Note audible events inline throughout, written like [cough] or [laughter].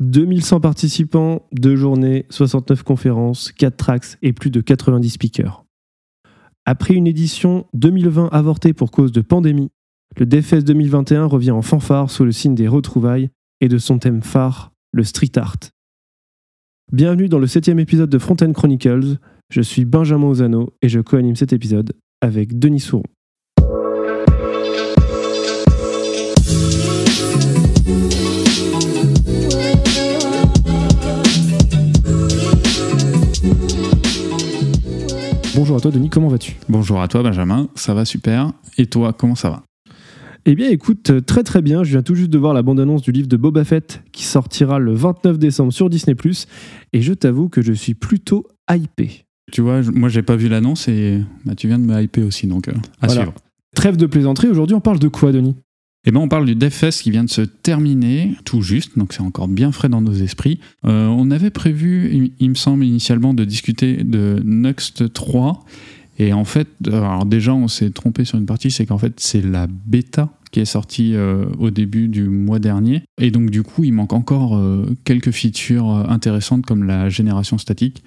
2100 participants, 2 journées, 69 conférences, 4 tracks et plus de 90 speakers. Après une édition 2020 avortée pour cause de pandémie, le DevFest 2021 revient en fanfare sous le signe des retrouvailles et de son thème phare, le street art. Bienvenue dans le septième épisode de Frontend Chronicles. Je suis Benjamin Ozano et je co-anime cet épisode avec Denis Souron. Bonjour à toi Denis, comment vas-tu? Bonjour à toi Benjamin, ça va super. Et toi, comment ça va? Eh bien écoute, très très bien, je viens tout juste de voir la bande-annonce du livre de Boba Fett qui sortira le 29 décembre sur Disney ⁇ et je t'avoue que je suis plutôt hypé. Tu vois, moi j'ai pas vu l'annonce et bah, tu viens de me hyper aussi, donc euh, à suivre. Trêve de plaisanterie, aujourd'hui on parle de quoi Denis? Eh ben, on parle du DevFest qui vient de se terminer tout juste, donc c'est encore bien frais dans nos esprits. Euh, on avait prévu, il, me semble initialement, de discuter de Next 3. Et en fait, alors déjà on s'est trompé sur une partie, c'est qu'en fait c'est la bêta qui est sortie euh, au début du mois dernier. Et donc du coup il manque encore euh, quelques features intéressantes comme la génération statique.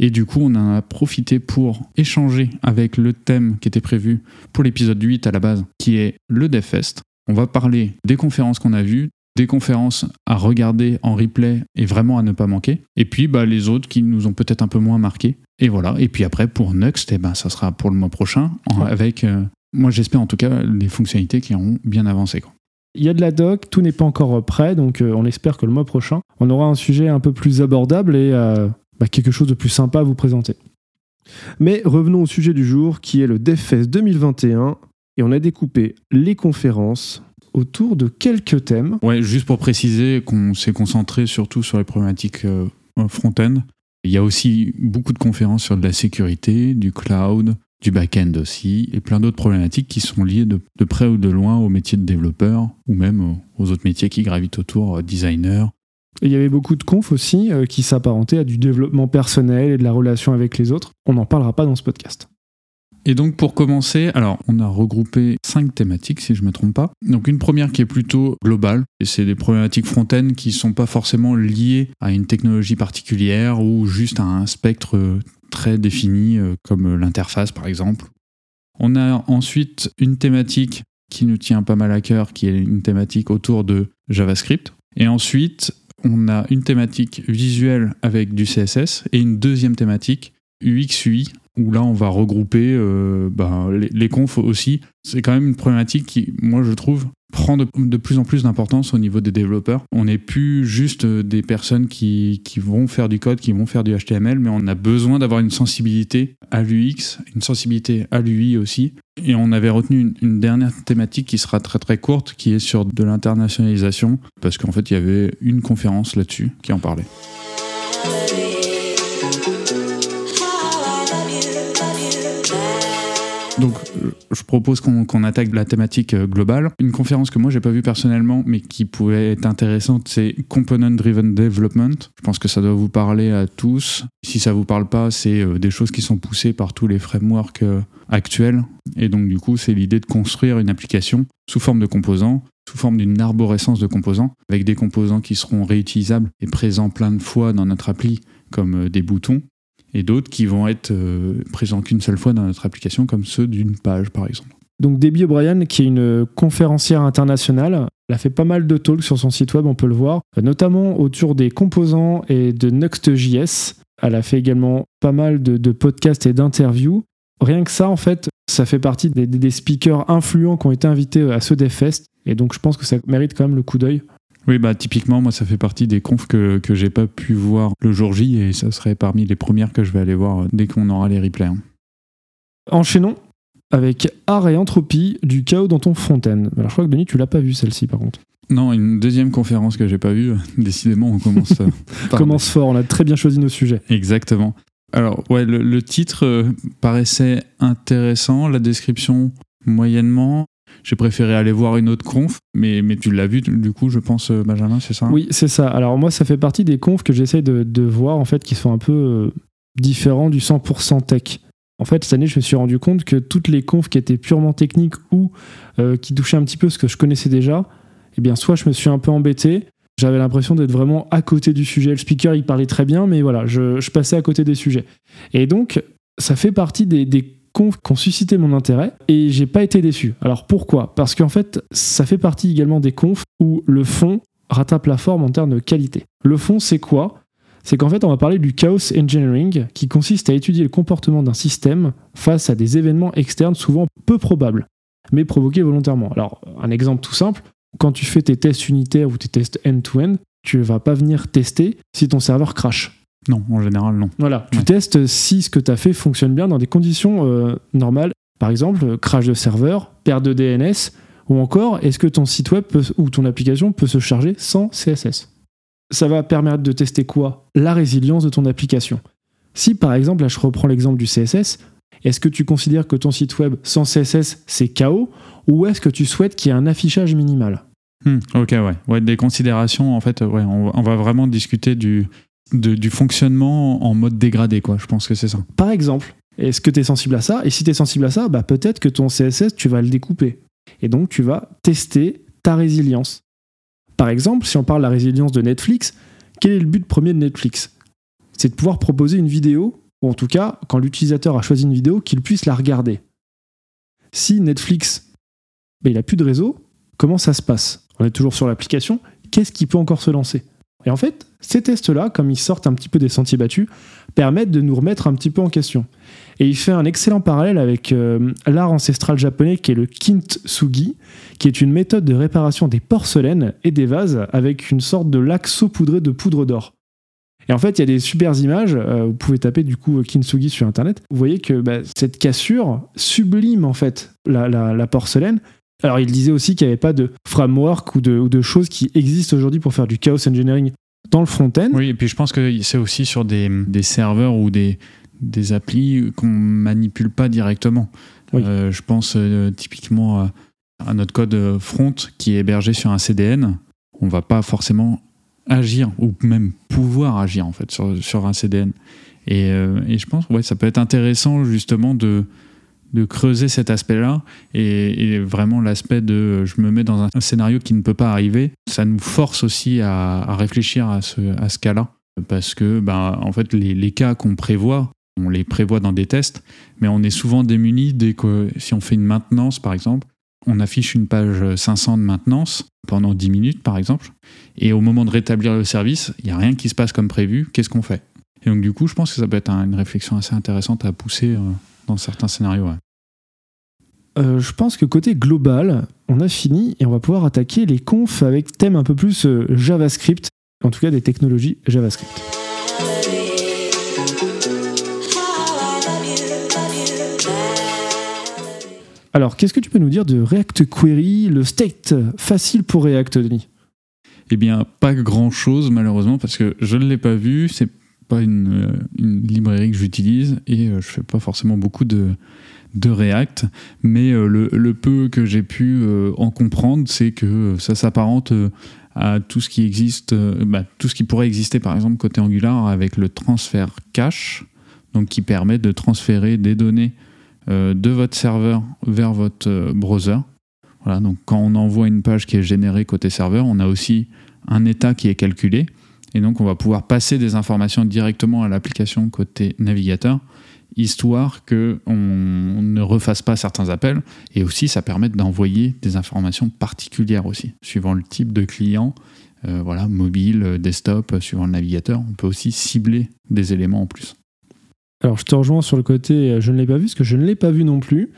Et du coup, on a profité pour échanger avec le thème qui était prévu pour l'épisode 8 à la base, qui est le DevFest. On va parler des conférences qu'on a vues, des conférences à regarder en replay et vraiment à ne pas manquer. Et puis bah, les autres qui nous ont peut-être un peu moins marqué. Et voilà. Et puis après, pour Next, eh ben, ça sera pour le mois prochain, avec, euh, moi j'espère en tout cas, les fonctionnalités qui auront bien avancé. Il y a de la doc, tout n'est pas encore prêt, donc euh, on espère que le mois prochain, on aura un sujet un peu plus abordable et euh, bah, quelque chose de plus sympa à vous présenter. Mais revenons au sujet du jour, qui est le DevFest 2021, et on a découpé les conférences autour de quelques thèmes. Ouais, juste pour préciser qu'on s'est concentré surtout sur les problématiques euh, front-end. Il y a aussi beaucoup de conférences sur de la sécurité, du cloud, du back-end aussi, et plein d'autres problématiques qui sont liées de, près ou de loin au métier de développeur, ou même aux autres métiers qui gravitent autour, euh, designer. il y avait beaucoup de confs aussi euh, qui s'apparentaient à du développement personnel et de la relation avec les autres. On n'en parlera pas dans ce podcast. Et donc pour commencer, alors on a regroupé cinq thématiques si je ne me trompe pas. Donc une première qui est plutôt globale, et c'est des problématiques front-end qui ne sont pas forcément liées à une technologie particulière ou juste à un spectre très défini euh, comme l'interface par exemple. On a ensuite une thématique qui nous tient pas mal à cœur, qui est une thématique autour de JavaScript. Et ensuite, on a une thématique visuelle avec du CSS et une deuxième thématique UX-UI où là on va regrouper euh, ben, les, confs aussi. C'est quand même une problématique qui, moi je trouve, prend de, plus en plus d'importance au niveau des développeurs. On n'est plus juste des personnes qui, vont faire du code, qui vont faire du HTML, mais on a besoin d'avoir une sensibilité à l'UX, une sensibilité à l'UI aussi. Et on avait retenu une, une, dernière thématique qui sera très très courte, qui est sur de l'internationalisation, parce qu'en fait il y avait une conférence là-dessus qui en parlait. Donc, euh, je propose qu'on attaque la thématique euh, globale. Une conférence que moi, j'ai pas vue personnellement, mais qui pouvait être intéressante, c'est Component Driven Development. Je pense que ça doit vous parler à tous. Si ça vous parle pas, c'est euh, des choses qui sont poussées par tous les frameworks actuels. Et donc, du coup, c'est l'idée de construire une application sous forme de composants sous forme d'une arborescence de composants, avec des composants qui seront réutilisables et présents plein de fois dans notre appli, comme des boutons, et d'autres qui vont être euh, présents qu'une seule fois dans notre application, comme ceux d'une page par exemple. Donc Debbie O'Brien, qui est une conférencière internationale, elle a fait pas mal de talks sur son site web, on peut le voir, notamment autour des composants et de Next.js. Elle a fait également pas mal de, podcasts et d'interviews. Rien que ça, en fait, ça fait partie des, des, speakers influents qui ont été invités à ce DevFest. Et donc je pense que ça mérite quand même le coup d'œil. Oui, bah typiquement, moi, ça fait partie des confs que, que j'ai pas pu voir le jour J et ça serait parmi les premières que je vais aller voir dès qu'on aura les replays. Hein. Enchaînons avec Art et Entropie du chaos dans ton fontaine. Alors je crois que Denis, tu l'as pas vu celle-ci par contre. Non, une deuxième conférence que j'ai pas vue. [laughs] Décidément, on commence. Euh, [laughs] commence fort. On a très bien choisi nos sujets. Exactement. Alors ouais, le, le titre euh, paraissait intéressant, la description moyennement j'ai préféré aller voir une autre conf, mais, mais tu l'as vu du coup, je pense, euh, Benjamin, c'est ça Oui, c'est ça. Alors moi, ça fait partie des confs que j'essaie de, de, voir, en fait, qui sont un peu euh, différents du 100% tech. En fait, cette année, je me suis rendu compte que toutes les confs qui étaient purement techniques ou euh, qui touchaient un petit peu ce que je connaissais déjà, eh bien, soit je me suis un peu embêté, J'avais l'impression d'être vraiment à côté du sujet. Le speaker, il parlait très bien, mais voilà, je, passais à côté des sujets. Et donc, ça fait partie des, des qui ont suscité mon intérêt et j'ai pas été déçu. Alors pourquoi? Parce qu'en fait, ça fait partie également des confs où le fond rattrape la forme en termes de qualité. Le fond, c'est quoi? C'est qu'en fait, on va parler du chaos engineering qui consiste à étudier le comportement d'un système face à des événements externes souvent peu probables, mais provoqués volontairement. Alors, un exemple tout simple, quand tu fais tes tests unitaires ou tes tests end-to-end, tu vas pas venir tester si ton serveur crache. Non, en général, non. Voilà, tu testes si ce que tu as fait fonctionne bien dans des conditions euh, normales. Par exemple, crash de serveur, perte de DNS, ou encore, est-ce que ton site web ou ton application peut se charger sans CSS Ça va permettre de tester quoi? La résilience de ton application. Si par exemple, là je reprends l'exemple du CSS, est-ce que tu considères que ton site web sans CSS c'est chaos? Ou est-ce que tu souhaites qu'il y ait un affichage minimal? Hmm, Ok, ouais. ouais. Des considérations, en fait, ouais, on, va vraiment discuter du, du fonctionnement en mode dégradé, quoi. Je pense que c'est ça. Par exemple, est-ce que tu es sensible à ça? Et si tu es sensible à ça, bah, peut-être que ton CSS, tu vas le découper. Et donc, tu vas tester ta résilience. Par exemple, si on parle de la résilience de Netflix, quel est le but premier de Netflix? C'est de pouvoir proposer une vidéo, ou en tout cas, quand l'utilisateur a choisi une vidéo, qu'il puisse la regarder. Si Netflix, ben, il n'a plus de réseau, comment ça se passe? On est toujours sur l'application, qu'est-ce qui peut encore se lancer? Et en fait, ces tests-là, comme ils sortent un petit peu des sentiers battus, permettent de nous remettre un petit peu en question. Et il fait un excellent parallèle avec euh, l'art ancestral japonais qui est le kintsugi, qui est une méthode de réparation des porcelaines et des vases avec une sorte de lac saupoudré de poudre d'or. Et en fait, il y a des super images. Euh, vous pouvez taper du coup kintsugi sur internet. Vous voyez que bah, cette cassure sublime en fait la, porcelaine. Alors, il disait aussi qu'il n'y avait pas de framework ou de, ou de choses qui existent aujourd'hui pour faire du chaos engineering dans le front-end. Oui, et puis je pense que c'est aussi sur des, des serveurs ou des, des applis qu'on manipule pas directement. Euh, je pense euh, typiquement à, notre code front qui est hébergé sur un CDN. On va pas forcément agir ou même pouvoir agir en fait sur, sur un CDN. Et, euh, et, je pense ouais ça peut être intéressant justement de, de creuser cet aspect-là et, vraiment l'aspect de je me mets dans un, scénario qui ne peut pas arriver. Ça nous force aussi à, réfléchir à ce, cas-là parce que ben, en fait les, les cas qu'on prévoit on les prévoit dans des tests, mais on est souvent démuni dès que si on fait une maintenance, par exemple, on affiche une page 500 de maintenance pendant 10 minutes, par exemple, et au moment de rétablir le service, il n'y a rien qui se passe comme prévu, qu'est-ce qu'on fait? Et donc du coup, je pense que ça peut être une réflexion assez intéressante à pousser euh, dans certains scénarios. Euh, je pense que côté global, on a fini et on va pouvoir attaquer les confs avec thème un peu plus euh, JavaScript, en tout cas des technologies JavaScript. Alors, qu'est-ce que tu peux nous dire de React Query, le state facile pour React, Denis? Eh bien, pas grand-chose, malheureusement, parce que je ne l'ai pas vu. C'est pas une, librairie que j'utilise et euh, je fais pas forcément beaucoup de, de React. Mais euh, le, peu que j'ai pu euh, en comprendre, c'est que ça s'apparente à tout ce qui existe, bah, tout ce qui pourrait exister, par exemple, côté Angular avec le transfert cache, donc qui permet de transférer des données euh, de votre serveur vers votre euh, browser. Voilà, donc quand on envoie une page qui est générée côté serveur, on a aussi un état qui est calculé. Et donc on va pouvoir passer des informations directement à l'application côté navigateur, histoire qu'on ne refasse pas certains appels. Et aussi ça permet d'envoyer des informations particulières aussi, suivant le type de client. Euh, voilà, mobile, desktop, suivant le navigateur, on peut aussi cibler des éléments en plus. Alors je te rejoins sur le côté euh, je ne l'ai pas vu, parce que je ne l'ai pas vu non plus.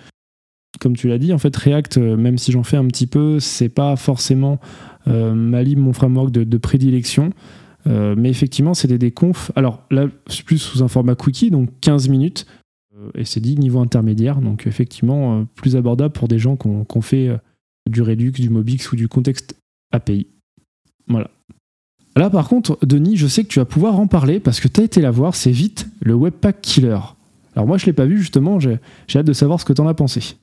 Comme tu l'as dit, en fait React, euh, même si j'en fais un petit peu, c'est pas forcément euh, ma libre, mon framework de, prédilection. Mais effectivement, c'est des, confs. Alors là, c'est plus sous un format cookie, donc 15 minutes. et c'est dit niveau intermédiaire, donc effectivement plus abordable pour des gens qui ont fait du Redux, du Mobix ou du contexte API. Voilà. Là, par contre, Denis, je sais que tu vas pouvoir en parler parce que tu as été la voir, c'est vite le Webpack Killer. Alors, moi, je ne l'ai pas vu, justement, j'ai hâte de savoir ce que tu en as pensé.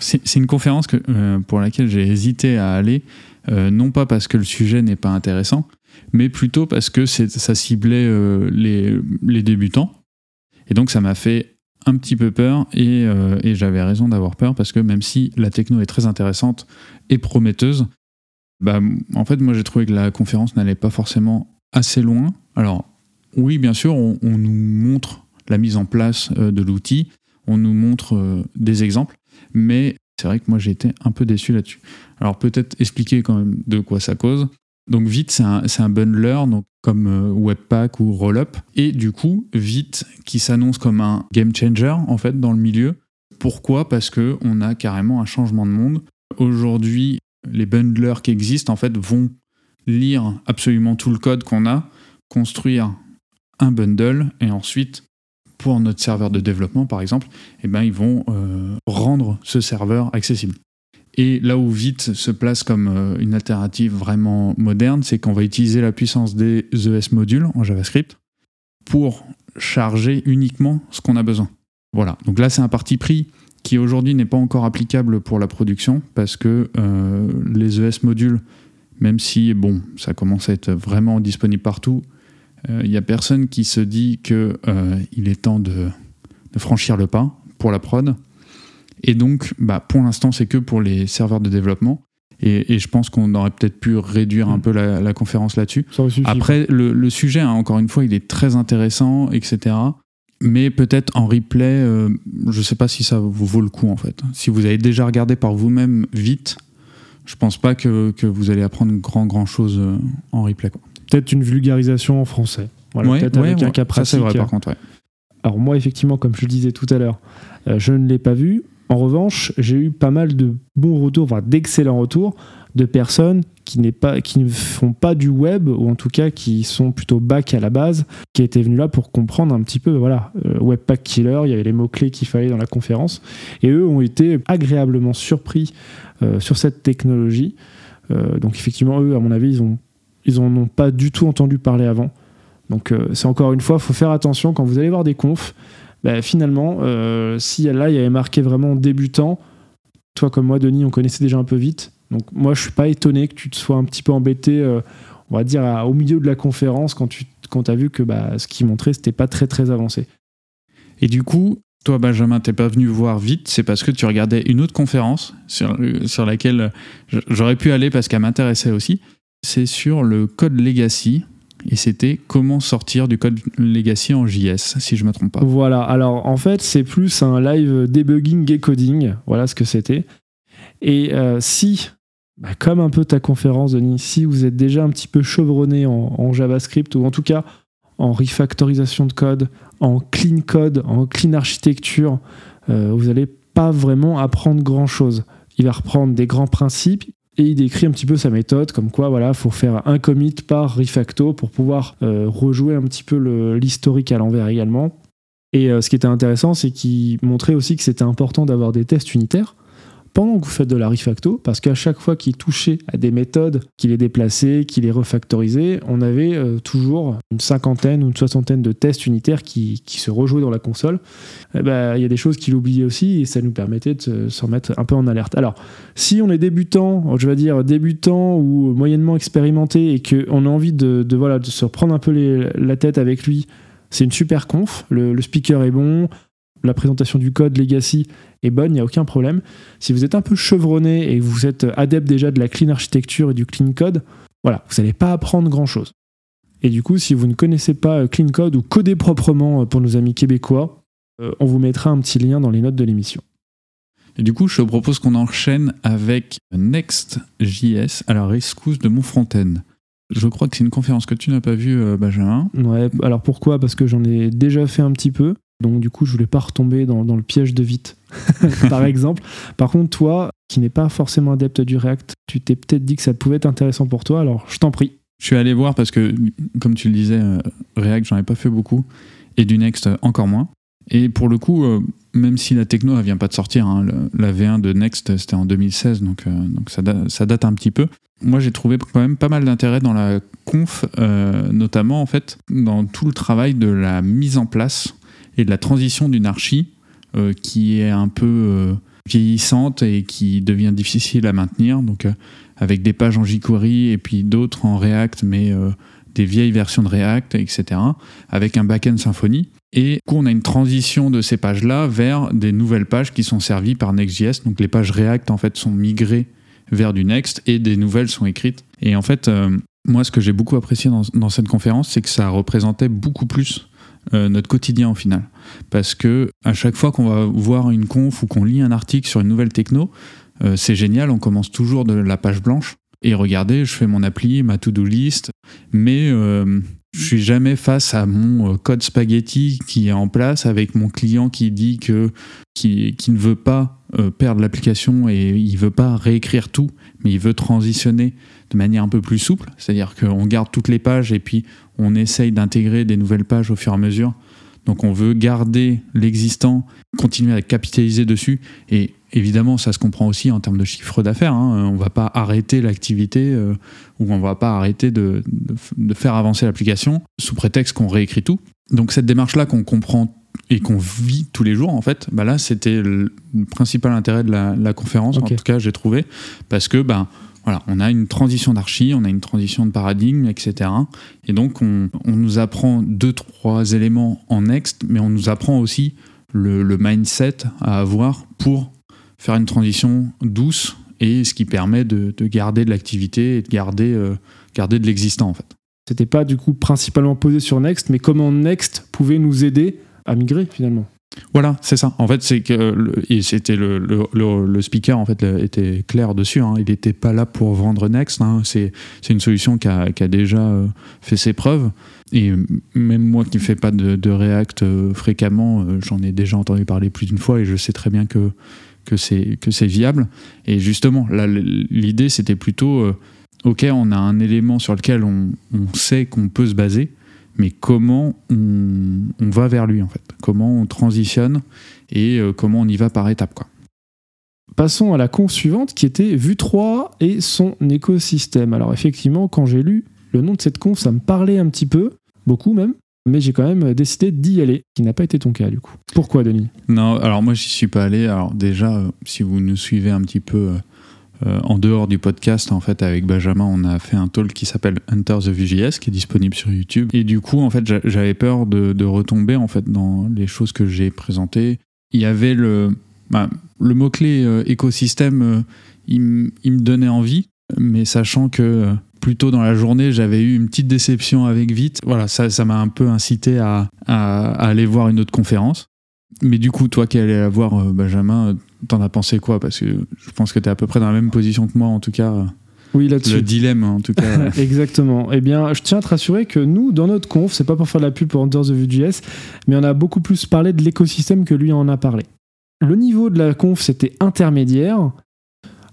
C'est une conférence euh, pour laquelle j'ai hésité à aller, euh, non pas parce que le sujet n'est pas intéressant, mais plutôt parce que ça ciblait euh, les, débutants. Et donc, ça m'a fait un petit peu peur et, et j'avais raison d'avoir peur parce que même si la techno est très intéressante et prometteuse, bah, En fait, moi j'ai trouvé que la conférence n'allait pas forcément assez loin. Alors, oui, bien sûr, on, nous montre la mise en place euh, de l'outil, on nous montre euh, des exemples, mais c'est vrai que moi j'ai été un peu déçu là-dessus. Alors peut-être expliquer quand même de quoi ça cause. Donc Vite, c'est un, un, bundler, comme euh, Webpack ou Rollup. Et du coup, Vite, qui s'annonce comme un game changer en fait dans le milieu. Pourquoi? Parce que on a carrément un changement de monde. Aujourd'hui, les bundlers qui existent en fait vont lire absolument tout le code qu'on a, construire un bundle et ensuite pour notre serveur de développement par exemple, eh ben, ils vont euh, rendre ce serveur accessible. Et là où Vite se place comme euh, une alternative vraiment moderne, c'est qu'on va utiliser la puissance des ES modules en JavaScript pour charger uniquement ce qu'on a besoin. Voilà, donc là c'est un parti pris qui aujourd'hui n'est pas encore applicable pour la production parce que euh, les ES modules, même si bon, ça commence à être vraiment disponible partout, il euh, n'y a personne qui se dit qu'il il est temps de franchir le pas pour la prod. Et donc, bah, pour l'instant, c'est que pour les serveurs de développement. Et, je pense qu'on aurait peut-être pu réduire un mm. peu la, conférence là-dessus. Après, le, sujet, hein, encore une fois, il est très intéressant, etc. Mais peut-être en replay, euh, je ne sais pas si ça vous vaut le coup, en fait. Si vous avez déjà regardé par vous-même vite, je pense pas que, vous allez apprendre grand, grand chose euh, en replay. Peut-être une vulgarisation en français. peut-être avec un cas pratique. Ça, c'est vrai, par contre, Alors moi, effectivement, comme je le disais tout à l'heure, euh, je ne l'ai pas vu. En revanche, j'ai eu pas mal de bons retours, enfin d'excellents retours de personnes qui, ne font pas du web, ou en tout cas qui sont plutôt back à la base, qui étaient venus là pour comprendre un petit peu, voilà, euh, Webpack Killer, il y avait les mots-clés qu'il fallait dans la conférence, et eux ont été agréablement surpris euh, sur cette technologie. Euh, donc effectivement, eux, à mon avis, ils, ont, ont pas du tout entendu parler avant. Donc c'est encore une fois, il faut faire attention quand vous allez voir des confs, bah, finalement, euh, si là, il y avait marqué vraiment débutant, toi comme moi, Denis, on connaissait déjà un peu vite. Donc moi, je suis pas étonné que tu te sois un petit peu embêté, euh, on va dire, au milieu de la conférence quand tu quand as vu que bah, ce qu'il montrait, c'était pas très très avancé. Et du coup, toi, Benjamin, t'es pas venu voir vite, c'est parce que tu regardais une autre conférence sur, sur laquelle j'aurais pu aller parce qu'elle m'intéressait aussi. C'est sur le code legacy et c'était comment sortir du code legacy en JS, si je ne me trompe pas. Voilà, alors en fait, c'est plus un live debugging et coding, voilà ce que c'était. Et euh, si, bah, comme un peu ta conférence, Denis, si vous êtes déjà un petit peu chevronné en, JavaScript, ou en tout cas en refactorisation de code, en clean code, en clean architecture, euh, vous n'allez pas vraiment apprendre grand-chose. Il va reprendre des grands principes, et il décrit un petit peu sa méthode, comme quoi voilà, faut faire un commit par refacto pour pouvoir euh, rejouer un petit peu l'historique à l'envers également. Et euh, ce qui était intéressant, c'est qu'il montrait aussi que c'était important d'avoir des tests unitaires pendant que vous faites de la refacto, parce qu'à chaque fois qu'il touchait à des méthodes, qu'il les déplaçait, qu'il les refactorisait, on avait euh, toujours une cinquantaine ou une soixantaine de tests unitaires qui, se rejouaient dans la console. Eh ben, il y a des choses qu'il oubliait aussi et ça nous permettait de se remettre un peu en alerte. Alors, si on est débutant, je vais dire débutant ou moyennement expérimenté et qu'on a envie de, voilà, de se reprendre un peu la tête avec lui, c'est une super conf. le speaker est bon, la présentation du code legacy est bonne, il n'y a aucun problème. Si vous êtes un peu chevronné et que vous êtes adepte déjà de la clean architecture et du clean code, voilà, vous n'allez pas apprendre grand-chose. Et du coup, si vous ne connaissez pas euh, clean code ou coder proprement euh, pour nos amis québécois, euh, on vous mettra un petit lien dans les notes de l'émission. Et du coup, je propose qu'on enchaîne avec Next.js à la rescousse de mon front-end. Je crois que c'est une conférence que tu n'as pas vue, Benjamin. Ouais, alors pourquoi? Parce que j'en ai déjà fait un petit peu. Donc du coup, je voulais pas retomber dans, le piège de vite, [laughs] par exemple. Par contre, toi, qui n'es pas forcément adepte du React, tu t'es peut-être dit que ça pouvait être intéressant pour toi, alors je t'en prie. Je suis allé voir parce que, comme tu le disais, euh, React, j'en ai pas fait beaucoup, et du Next euh, encore moins. Et pour le coup, euh, même si la techno ne vient pas de sortir, hein, la V1 de Next c'était en 2016, donc, donc ça, ça, date un petit peu. Moi j'ai trouvé quand même pas mal d'intérêt dans la conf, notamment en fait dans tout le travail de la mise en place et de la transition d'une archi euh, qui est un peu euh, vieillissante et qui devient difficile à maintenir. Donc, euh, avec des pages en jQuery et puis d'autres en React, mais des vieilles versions de React, etc., avec un backend Symfony. Et du coup, on a une transition de ces pages-là vers des nouvelles pages qui sont servies par Next.js. Donc, les pages React, en fait, sont migrées vers du Next et des nouvelles sont écrites. Et en fait, moi, ce que j'ai beaucoup apprécié dans cette conférence, c'est que ça représentait beaucoup plus euh, notre quotidien au final. Parce que à chaque fois qu'on va voir une conf ou qu'on lit un article sur une nouvelle techno, euh, c'est génial, on commence toujours de la page blanche. Et regardez, je fais mon appli, ma to-do list, mais euh, je suis jamais face à mon code spaghetti qui est en place avec mon client qui dit que qui, ne veut pas perdre l'application et il veut pas réécrire tout, mais il veut transitionner de manière un peu plus souple, c'est-à-dire qu'on garde toutes les pages et puis on essaye d'intégrer des nouvelles pages au fur et à mesure. Donc on veut garder l'existant, continuer à capitaliser dessus. Et évidemment, ça se comprend aussi en termes de chiffre d'affaires. Hein. On ne va pas arrêter l'activité euh, ou on ne va pas arrêter de, faire avancer l'application sous prétexte qu'on réécrit tout. Donc cette démarche-là qu'on comprend et qu'on vit tous les jours, en fait, bah là, c'était le, principal intérêt de la, conférence, en tout cas, j'ai trouvé, parce que ben, voilà, on a une transition d'archi, on a une transition de paradigme, etc. Et donc, on, nous apprend deux, trois éléments en Next, mais on nous apprend aussi le, mindset à avoir pour faire une transition douce et ce qui permet de, garder de l'activité et de garder, euh, garder de l'existant, en fait. C'était pas du coup principalement posé sur Next, mais comment Next pouvait nous aider à migrer finalement? Voilà, c'est ça. En fait, c'est que c'était le, le, speaker en fait était clair dessus. Hein. Il n'était pas là pour vendre Next. Hein. C'est une solution qui a, qui a, déjà euh, fait ses preuves. Et même moi qui ne fais pas de, React euh, fréquemment, euh, j'en ai déjà entendu parler plus d'une fois et je sais très bien que que c'est viable. Et justement, l'idée c'était plutôt, ok, on a un élément sur lequel on, on sait qu'on peut se baser mais comment on, va vers lui en fait, comment on transitionne et euh, comment on y va par étapes. Quoi? Passons à la conf suivante qui était Vue 3 et son écosystème. Alors effectivement, quand j'ai lu le nom de cette conf, ça me parlait un petit peu, beaucoup même, mais j'ai quand même décidé d'y aller, qui n'a pas été ton cas du coup. Pourquoi Denis? Non, alors moi j'y suis pas allé. Alors déjà, euh, si vous nous suivez un petit peu euh, en dehors du podcast, en fait, avec Benjamin, on a fait un talk qui s'appelle Hunter the VJS, qui est disponible sur YouTube. Et du coup, en fait, j'avais peur de, retomber en fait dans les choses que j'ai présentées. Il y avait le, bah, le mot-clé euh, écosystème, euh, il, me donnait envie, mais sachant que plus tôt dans la journée, j'avais eu une petite déception avec Vite. Voilà, ça m'a un peu incité à, aller voir une autre conférence. Mais du coup, toi qui allais la voir, Benjamin, T'en as pensé quoi? Parce que je pense que tu es à peu près dans la même position que moi, en tout cas. Oui, là-dessus. Le dilemme, en tout cas. [laughs] Exactement. Eh bien, je tiens à te rassurer que nous, dans notre conf, c'est pas pour faire de la pub pour Under the Vue.js, mais on a beaucoup plus parlé de l'écosystème que lui en a parlé. Le niveau de la conf, c'était intermédiaire.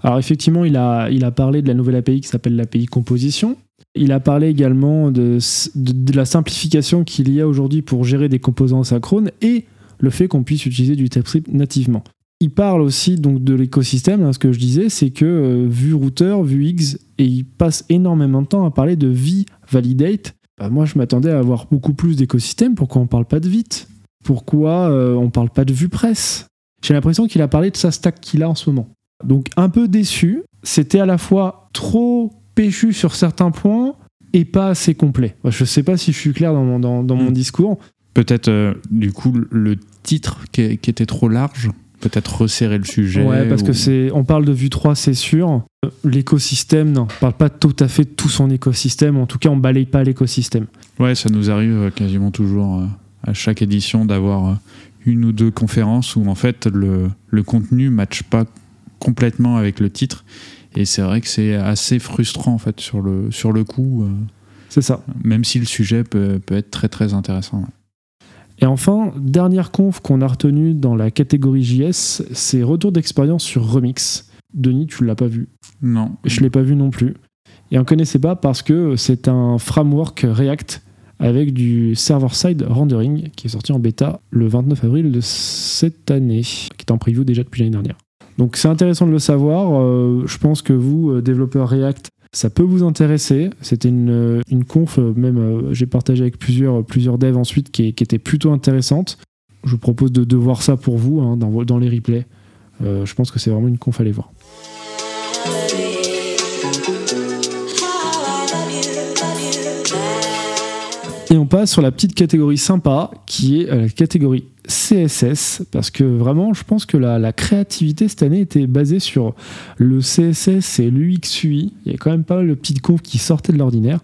Alors, effectivement, il a, il a parlé de la nouvelle API qui s'appelle l'API Composition. Il a parlé également de, de, de la simplification qu'il y a aujourd'hui pour gérer des composants asynchrones et le fait qu'on puisse utiliser du TypeScript nativement il parle aussi donc de l'écosystème. Hein, ce que je disais, c'est que euh, vu routeur, vu X, et il passe énormément de temps à parler de V validate. Bah, moi, je m'attendais à avoir beaucoup plus d'écosystèmes. Pourquoi on parle pas de Vite? Pourquoi euh, on parle pas de vue presse J'ai l'impression qu'il a parlé de sa stack qu'il a en ce moment. Donc un peu déçu. C'était à la fois trop péchu sur certains points et pas assez complet. Je sais pas si je suis clair dans mon, dans, mon hmm. discours. Peut-être euh, du coup le titre qui était trop large peut-être resserrer le sujet. Ouais, parce que c'est, on parle de Vue 3, c'est sûr. L'écosystème, non, on parle pas tout à fait de tout son écosystème. En tout cas, on balaye pas l'écosystème. Ouais, ça nous arrive euh, quasiment toujours euh, à chaque édition d'avoir euh, une ou deux conférences où en fait le, le contenu matche pas complètement avec le titre. Et c'est vrai que c'est assez frustrant en fait sur le, sur le coup. C'est ça. Même si le sujet peut, peut être très très intéressant. Et enfin, dernière conf qu'on a retenue dans la catégorie JS, c'est retour d'expérience sur Remix. Denis, tu l'as pas vu Non. Je l'ai pas vu non plus. Et on connaissait pas parce que c'est un framework React avec du server-side rendering qui est sorti en bêta le 29 avril de cette année, qui est en preview déjà depuis l'année dernière. Donc c'est intéressant de le savoir. Euh, je pense que vous, euh, développeurs React, ça peut vous intéresser. C'était une, euh, une conf, euh, même euh, j'ai partagé avec plusieurs, plusieurs devs ensuite, qui, était plutôt intéressante. Je vous propose de, de voir ça pour vous hein, dans, dans, les replays. je pense que c'est vraiment une conf à aller voir. Et on passe sur la petite catégorie sympa qui est la catégorie CSS parce que vraiment je pense que la, créativité cette année était basée sur le CSS et l'UX-UI. Il y a quand même pas mal de petites confs qui sortaient de l'ordinaire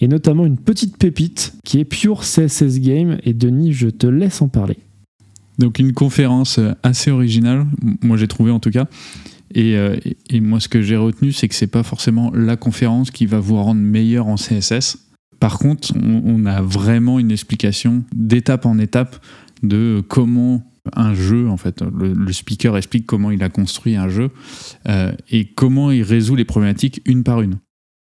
et notamment une petite pépite qui est Pure CSS Game et Denis je te laisse en parler. Donc une conférence assez originale, moi j'ai trouvé en tout cas. Et, euh, et moi ce que j'ai retenu c'est que c'est pas forcément la conférence qui va vous rendre meilleur en CSS par contre, on, a vraiment une explication d'étape en étape de comment un jeu, en fait, le, speaker explique comment il a construit un jeu euh, et comment il résout les problématiques une par une.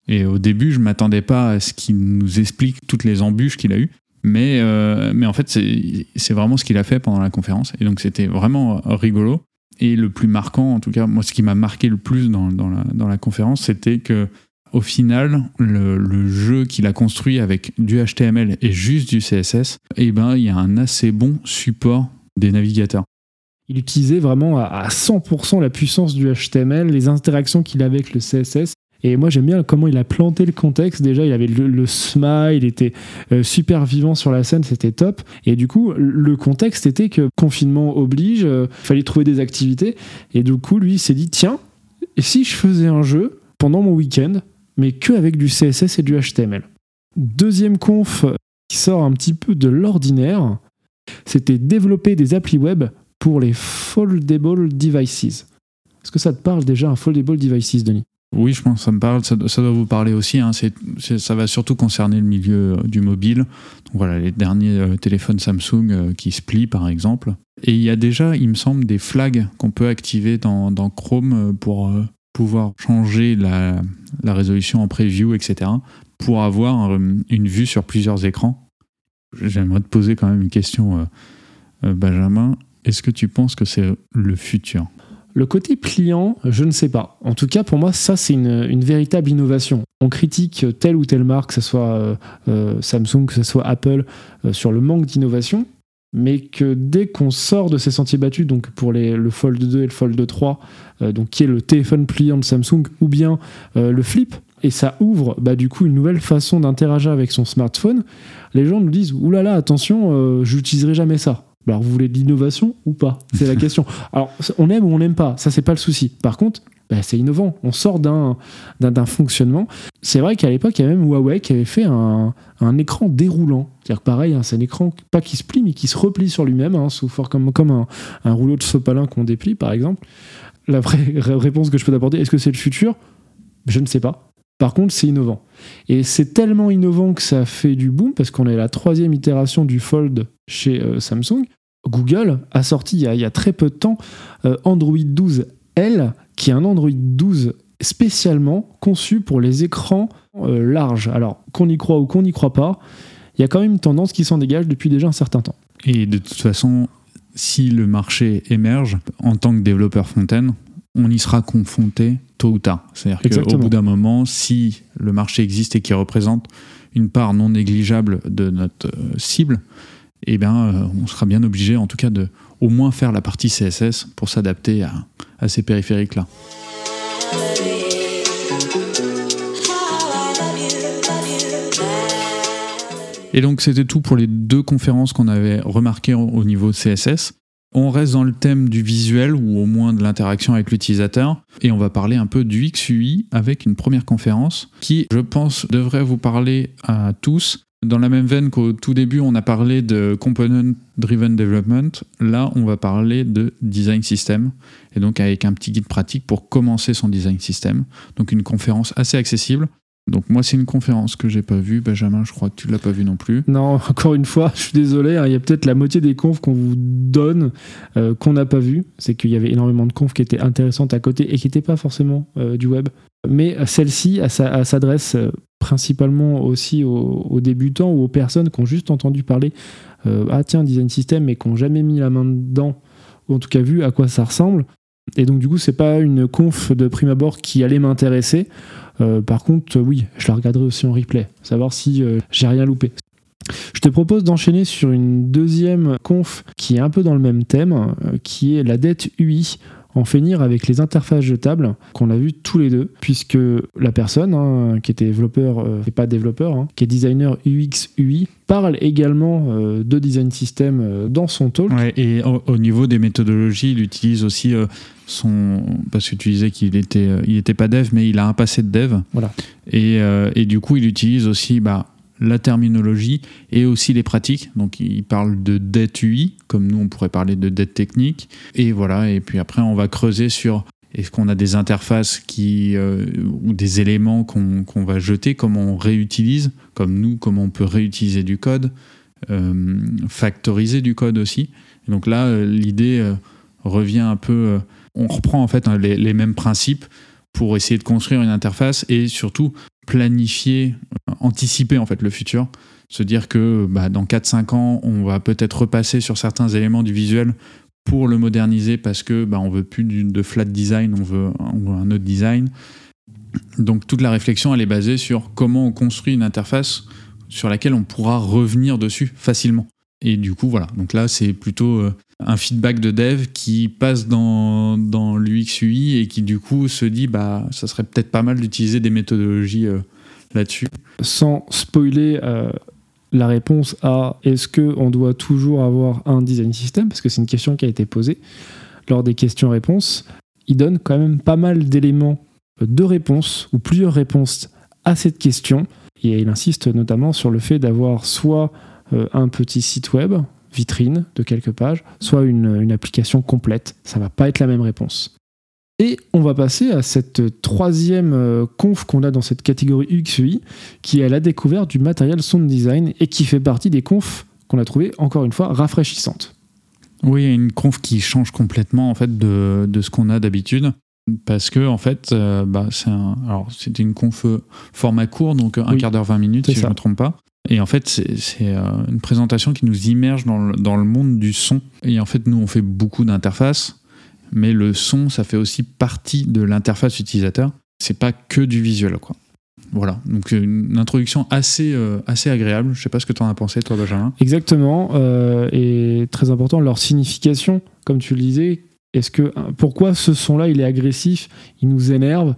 Et au début, je m'attendais pas à ce qu'il nous explique toutes les embûches qu'il a eues, mais, euh, mais en fait, c'est vraiment ce qu'il a fait pendant la conférence. Et donc, c'était vraiment rigolo. Et le plus marquant, en tout cas, moi, ce qui m'a marqué le plus dans, dans la conférence, c'était que au final, le, jeu qu'il a construit avec du HTML et juste du CSS, eh ben, il y a un assez bon support des navigateurs. Il utilisait vraiment à 100% la puissance du HTML, les interactions qu'il avait avec le CSS. Et moi, j'aime bien comment il a planté le contexte. Déjà, il avait le, smile, il était euh, super vivant sur la scène, c'était top. Et du coup, le contexte était que confinement oblige, euh, fallait trouver des activités. Et du coup, lui, il s'est dit tiens, si je faisais un jeu pendant mon week-end? Mais que avec du CSS et du HTML. Deuxième conf qui sort un petit peu de l'ordinaire, c'était développer des applis web pour les foldable devices. Est-ce que ça te parle déjà un foldable devices, Denis? Oui, je pense que ça me parle. Ça, doit vous parler aussi. Hein. ça va surtout concerner le milieu euh, du mobile. Voilà, les derniers euh, téléphones Samsung euh, qui se plient, par exemple. Et il y a déjà, il me semble, des flags qu'on peut activer dans Chrome pour pouvoir changer la, résolution en preview, etc., pour avoir une vue sur plusieurs écrans. J'aimerais te poser quand même une question, euh, euh, Benjamin. Est-ce que tu penses que c'est le futur? Le côté pliant, je ne sais pas. En tout cas, pour moi, ça, c'est une, véritable innovation. On critique telle ou telle marque, que ce soit euh, Samsung, que ce soit Apple, sur le manque d'innovation mais que dès qu'on sort de ces sentiers battus, donc pour le Fold 2 et le Fold 3, euh, donc qui est le téléphone pliant de Samsung, ou bien euh, le Flip, et ça ouvre bah, du coup une nouvelle façon d'interagir avec son smartphone, les gens nous disent oulala, attention, euh, j'utiliserai jamais ça. Alors vous voulez de l'innovation ou pas? C'est la [laughs] question. Alors on aime ou on n'aime pas, ça c'est pas le souci. Par contre, bah, c'est innovant. On sort d'un, fonctionnement. C'est vrai qu'à l'époque, il y a même Huawei qui avait fait un, un écran déroulant. C'est-à-dire pareil, hein, c'est un écran pas qui se plie, mais qui se replie sur lui-même, hein, sous comme, comme un, un, rouleau de sopalin qu'on déplie, par exemple. La vraie [laughs] réponse que je peux t'apporter, est-ce que c'est le futur? Je ne sais pas. Par contre, c'est innovant. Et c'est tellement innovant que ça fait du boom, parce qu'on est la troisième itération du Fold chez euh, Samsung. Google a sorti il y a, très peu de temps euh, Android 12 L, qui est un Android 12 spécialement conçu pour les écrans euh, larges. Alors, qu'on y croit ou qu'on n'y croit pas, il y a quand même une tendance qui s'en dégage depuis déjà un certain temps. Et de toute façon, si le marché émerge, en tant que développeur Fontaine, on y sera confronté tôt ou tard. C'est-à-dire qu'au bout d'un moment, si le marché existe et qu'il représente une part non négligeable de notre euh, cible, eh bien, euh, on sera bien obligé, en tout cas, de au moins faire la partie CSS pour s'adapter à, à ces périphériques-là. Et donc c'était tout pour les deux conférences qu'on avait remarquées au niveau CSS. On reste dans le thème du visuel ou au moins de l'interaction avec l'utilisateur et on va parler un peu du XUI avec une première conférence qui, je pense, devrait vous parler à tous dans la même veine qu'au tout début, on a parlé de Component Driven Development, là, on va parler de Design System, et donc avec un petit guide pratique pour commencer son Design System. Donc une conférence assez accessible. Donc moi, c'est une conférence que j'ai pas vue. Benjamin, je crois que tu l'as pas vue non plus. Non, [laughs] encore une fois, je suis désolé. Hein, il y a peut-être la moitié des confs qu'on vous donne euh, qu'on n'a pas vu. C'est qu'il y avait énormément de confs qui étaient intéressantes à côté et qui n'étaient pas forcément euh, du web. Mais celle-ci, elle, s'adresse euh, principalement aussi aux, débutants ou aux personnes qui ont juste entendu parler ah tiens design system mais qui n'ont jamais mis la main dedans ou en tout cas vu à quoi ça ressemble. Et donc du coup c'est pas une conf de prime abord qui allait m'intéresser. Euh, par contre, oui, je la regarderai aussi en replay, savoir si euh, j'ai rien loupé. Je te propose d'enchaîner sur une deuxième conf qui est un peu dans le même thème, euh, qui est la dette UI en finir avec les interfaces jetables qu'on a vues tous les deux, puisque la personne hein, qui était développeur, euh, et pas développeur, hein, qui est designer UX UI, parle également euh, de design system euh, dans son talk. et au, niveau des méthodologies, il utilise aussi son. Parce que tu disais qu'il était, il était pas dev, mais il a un passé de dev. Voilà. Et, et du coup, il utilise aussi. Bah, la terminologie et aussi les pratiques. Donc il parle de dette UI, comme nous on pourrait parler de dette technique. Et voilà, et puis après on va creuser sur est-ce qu'on a des interfaces qui, euh, ou des éléments qu'on va jeter, comment on réutilise, comme nous, comment on peut réutiliser du code, euh, factoriser du code aussi. donc là, euh, l'idée revient un peu, on reprend en fait hein, les, mêmes principes pour essayer de construire une interface et surtout planifier, anticiper en fait le futur, se dire que bah, dans 4-5 ans, on va peut-être repasser sur certains éléments du visuel pour le moderniser parce que bah, on veut plus de flat design, on veut, un autre design. Donc toute la réflexion elle est basée sur comment on construit une interface sur laquelle on pourra revenir dessus facilement. Et du coup voilà, donc là c'est plutôt euh, un feedback de dev qui passe dans, dans et qui du coup se dit bah ça serait peut-être pas mal d'utiliser des méthodologies euh, là-dessus. Sans spoiler euh, la réponse à est-ce qu'on doit toujours avoir un design system, parce que c'est une question qui a été posée lors des questions-réponses, il donne quand même pas mal d'éléments de réponse ou plusieurs réponses à cette question. Et il insiste notamment sur le fait d'avoir soit un petit site web, vitrine de quelques pages, soit une, application complète. Ça va pas être la même réponse. Et on va passer à cette troisième euh, conf qu'on a dans cette catégorie UXUI, qui est la découverte du matériel sound design et qui fait partie des confs qu'on a trouvé encore une fois rafraîchissantes. Oui, une conf qui change complètement en fait de, ce qu'on a d'habitude. Parce que en fait, euh, bah, c'est alors c'était une conf format court, donc un quart d'heure, 20 minutes, si je ne me trompe pas. Et en fait, c'est euh, une présentation qui nous immerge dans le, dans le, monde du son. Et en fait, nous, on fait beaucoup d'interfaces, mais le son, ça fait aussi partie de l'interface utilisateur. C'est pas que du visuel, quoi. Voilà, donc une introduction assez, euh, assez agréable. Je sais pas ce que tu en as pensé, toi, Benjamin. Exactement, euh, et très important, leur signification, comme tu le disais. Est-ce que pourquoi ce son-là, il est agressif, il nous énerve?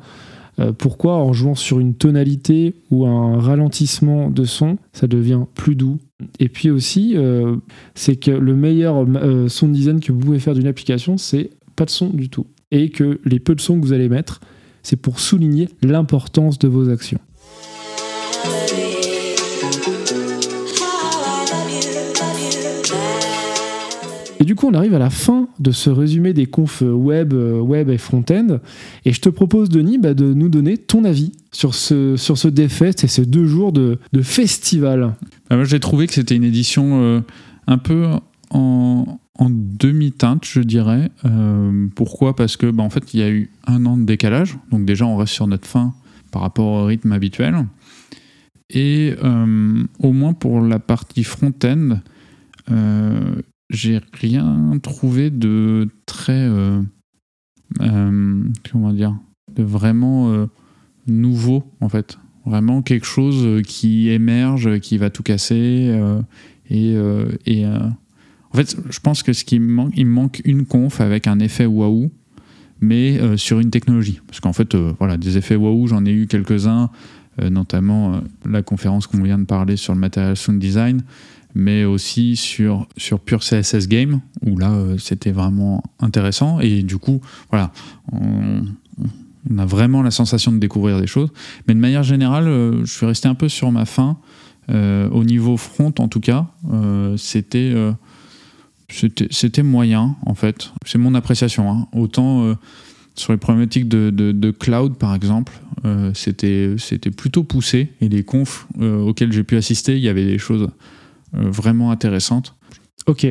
Euh, pourquoi en jouant sur une tonalité ou un ralentissement de son, ça devient plus doux? Et puis aussi, euh, c'est que le meilleur euh, son design que vous pouvez faire d'une application, c'est pas de son du tout. Et que les peu de sons que vous allez mettre, c'est pour souligner l'importance de vos actions. Et du coup, on arrive à la fin de ce résumé des confs web, euh, web et front-end. Et je te propose, Denis, bah, de nous donner ton avis sur ce, sur ce et ces deux jours de, festival. Bah, moi, j'ai trouvé que c'était une édition euh, un peu en, demi-teinte, je dirais. Euh, pourquoi? Parce que, bah, en fait, il y a eu un an de décalage. Donc, déjà, on reste sur notre fin par rapport au rythme habituel. Et au moins pour la partie front-end, j'ai rien trouvé de très. Euh, euh, comment dire De vraiment euh, nouveau, en fait. Vraiment quelque chose qui émerge, qui va tout casser. et. en fait, je pense que ce qui me manque, il me manque une conf avec un effet waouh, mais sur une technologie. Parce qu'en fait, voilà, des effets waouh, j'en ai eu quelques-uns, notamment la conférence qu'on vient de parler sur le Material Sound Design mais aussi sur, sur Pure CSS Game, où là, euh, c'était vraiment intéressant. Et du coup, voilà, on, a vraiment la sensation de découvrir des choses. Mais de manière générale, euh, je suis resté un peu sur ma faim. Euh, au niveau front, en tout cas, c'était c'était moyen, en fait. C'est mon appréciation. Hein. Autant sur les problématiques de, de, cloud, par exemple, c'était plutôt poussé. Et les confs auxquels j'ai pu assister, il y avait des choses vraiment intéressante. Ok.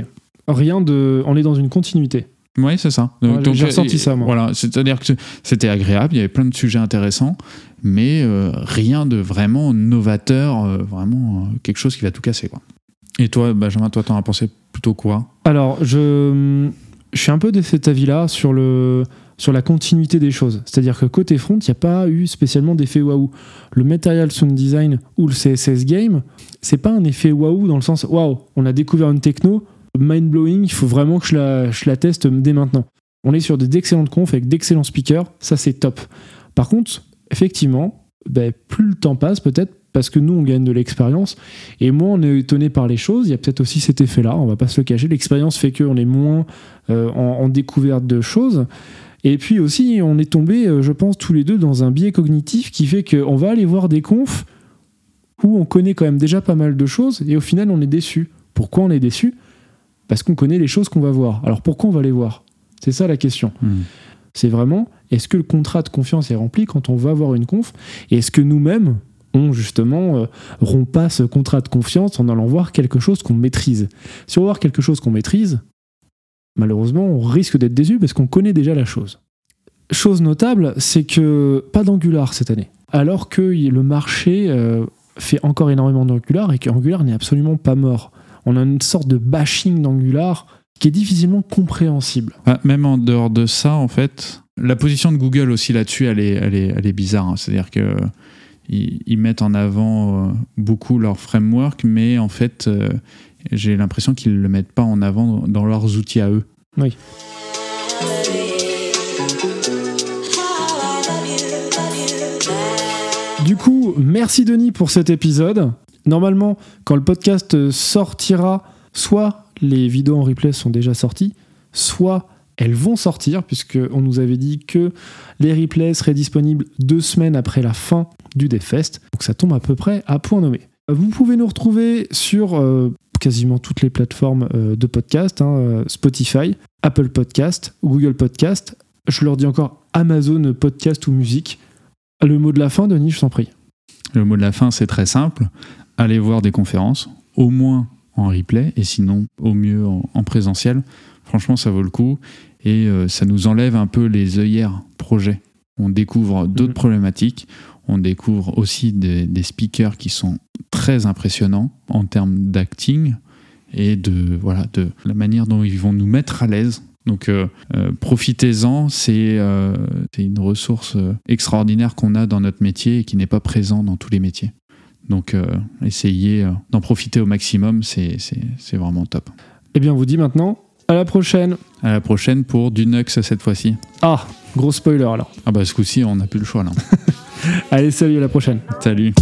Rien de. On est dans une continuité. Oui, c'est ça. J'ai ressenti ça, moi. Voilà, c'est-à-dire que c'était agréable, il y avait plein de sujets intéressants, mais euh, rien de vraiment novateur, euh, vraiment quelque chose qui va tout casser. Quoi. Et toi, Benjamin, toi, t'en as pensé plutôt quoi? Alors, je, je suis un peu de cet avis-là sur le sur la continuité des choses. C'est-à-dire que côté front, il n'y a pas eu spécialement d'effet waouh. Le Material Sound Design ou le CSS Game, c'est pas un effet waouh dans le sens waouh, on a découvert une techno, mind blowing, il faut vraiment que je la, teste dès maintenant. On est sur d'excellentes confs avec d'excellents speakers, ça c'est top. Par contre, effectivement, ben, plus le temps passe peut-être parce que nous on gagne de l'expérience et moins on est étonné par les choses. Il y a peut-être aussi cet effet-là, on va pas se le cacher. L'expérience fait qu'on est moins euh, en découverte de choses. Et puis aussi, on est tombé, euh, je pense, tous les deux dans un biais cognitif qui fait qu'on va aller voir des confs où on connaît quand même déjà pas mal de choses et au final on est déçu. Pourquoi on est déçu? Parce qu'on connaît les choses qu'on va voir. Alors pourquoi on va les voir? C'est ça la question. Hmm. C'est vraiment, est-ce que le contrat de confiance est rempli quand on va voir une conf? Et est-ce que nous-mêmes, on justement euh, rompt pas ce contrat de confiance en allant voir quelque chose qu'on maîtrise? Si on va voir quelque chose qu'on maîtrise, malheureusement, on risque d'être déçu parce qu'on connaît déjà la chose. Chose notable, c'est que pas d'Angular cette année. Alors que le marché euh, fait encore énormément d'Angular et qu'Angular n'est absolument pas mort. On a une sorte de bashing d'Angular qui est difficilement compréhensible. Ah, même en dehors de ça, en fait, la position de Google aussi là-dessus, elle est, elle est, elle est bizarre. hein. C'est-à-dire que ils, mettent en avant euh, beaucoup leur framework, mais en fait, euh, j'ai l'impression qu'ils ne le mettent pas en avant dans leurs outils à eux. Du coup, merci Denis pour cet épisode. Normalement, quand le podcast sortira, soit les vidéos en replay sont déjà sorties, soit elles vont sortir, puisqu'on nous avait dit que les replays seraient disponibles deux semaines après la fin du DevFest. Donc ça tombe à peu près à point nommé. Vous pouvez nous retrouver sur euh, quasiment toutes les plateformes euh, de podcast, hein, euh, Spotify, Apple Podcast, Google Podcast. Je leur dis encore Amazon Podcast ou musique. Le mot de la fin, Denis, je t'en prie. Le mot de la fin, c'est très simple. Allez voir des conférences, au moins en replay, et sinon, au mieux en, en présentiel. Franchement, ça vaut le coup. Et euh, ça nous enlève un peu les œillères projets. On découvre d'autres Mhm. problématiques. On découvre aussi des, des speakers qui sont très impressionnants en termes d'acting et de, voilà, de la manière dont ils vont nous mettre à l'aise. Donc euh, euh, profitez-en, c'est euh, c'est une ressource extraordinaire qu'on a dans notre métier et qui n'est pas présent dans tous les métiers. Donc essayez d'en profiter au maximum, c'est vraiment top. Eh bien, on vous dit maintenant à la prochaine. À la prochaine pour du Nux cette fois-ci. Ah, gros spoiler alors. Ah bah ce coup-ci on n'a plus le choix là. [laughs] Allez, salut, à la prochaine. Salut.